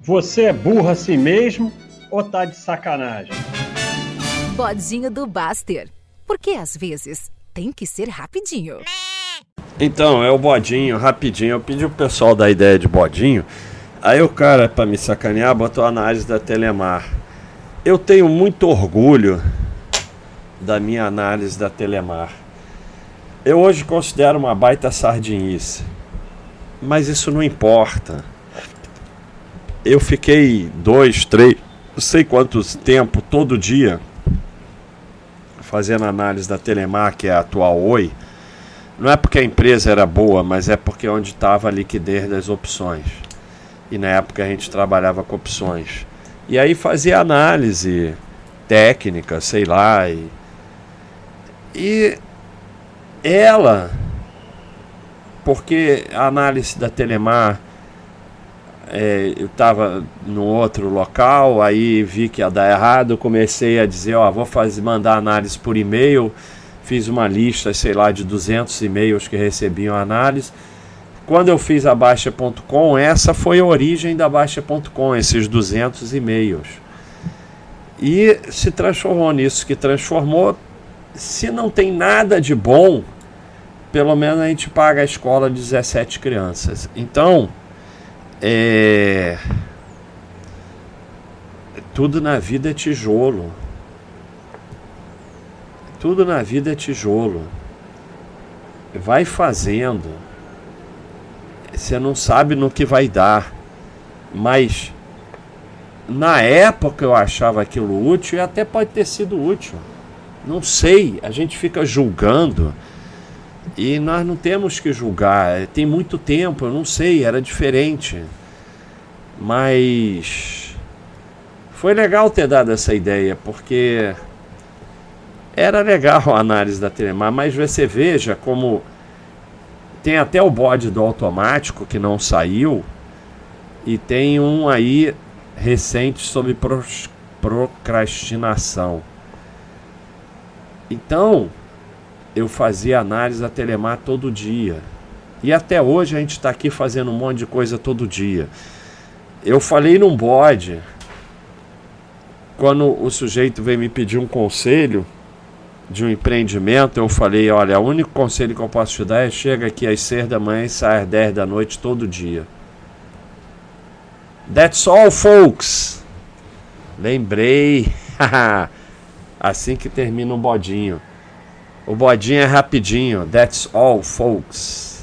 Você é burro assim mesmo ou tá de sacanagem? Bodinho do Baster. Porque às vezes tem que ser rapidinho. Então, é o bodinho, rapidinho. Eu pedi o pessoal da ideia de bodinho. Aí o cara, para me sacanear, botou a análise da Telemar. Eu tenho muito orgulho da minha análise da Telemar. Eu hoje considero uma baita sardinice. Mas isso não importa. Eu fiquei dois, três, não sei quantos tempo, todo dia, fazendo análise da Telemar, que é a atual Oi. Não é porque a empresa era boa, mas é porque é onde estava a liquidez das opções. E na época a gente trabalhava com opções. E aí fazia análise técnica, sei lá. E, e ela, porque a análise da Telemar, é, eu estava no outro local, aí vi que ia dar errado, comecei a dizer, ó, vou fazer, mandar análise por e-mail fiz uma lista, sei lá, de 200 e-mails que recebiam análise. Quando eu fiz a Baixa.com, essa foi a origem da Baixa.com, esses 200 e-mails. E se transformou nisso que transformou. Se não tem nada de bom, pelo menos a gente paga a escola de 17 crianças. Então, é... tudo na vida é tijolo. Tudo na vida é tijolo. Vai fazendo. Você não sabe no que vai dar. Mas na época eu achava aquilo útil e até pode ter sido útil. Não sei, a gente fica julgando e nós não temos que julgar. Tem muito tempo, eu não sei, era diferente. Mas foi legal ter dado essa ideia, porque era legal a análise da Telemar, mas você veja como tem até o bode do automático que não saiu e tem um aí recente sobre procrastinação. Então, eu fazia análise da Telemar todo dia. E até hoje a gente está aqui fazendo um monte de coisa todo dia. Eu falei num bode, quando o sujeito veio me pedir um conselho, de um empreendimento, eu falei, olha, o único conselho que eu posso te dar é chega aqui às 6 da manhã e sai às 10 da noite todo dia. That's all, folks. Lembrei. assim que termina o bodinho. O bodinho é rapidinho. That's all, folks.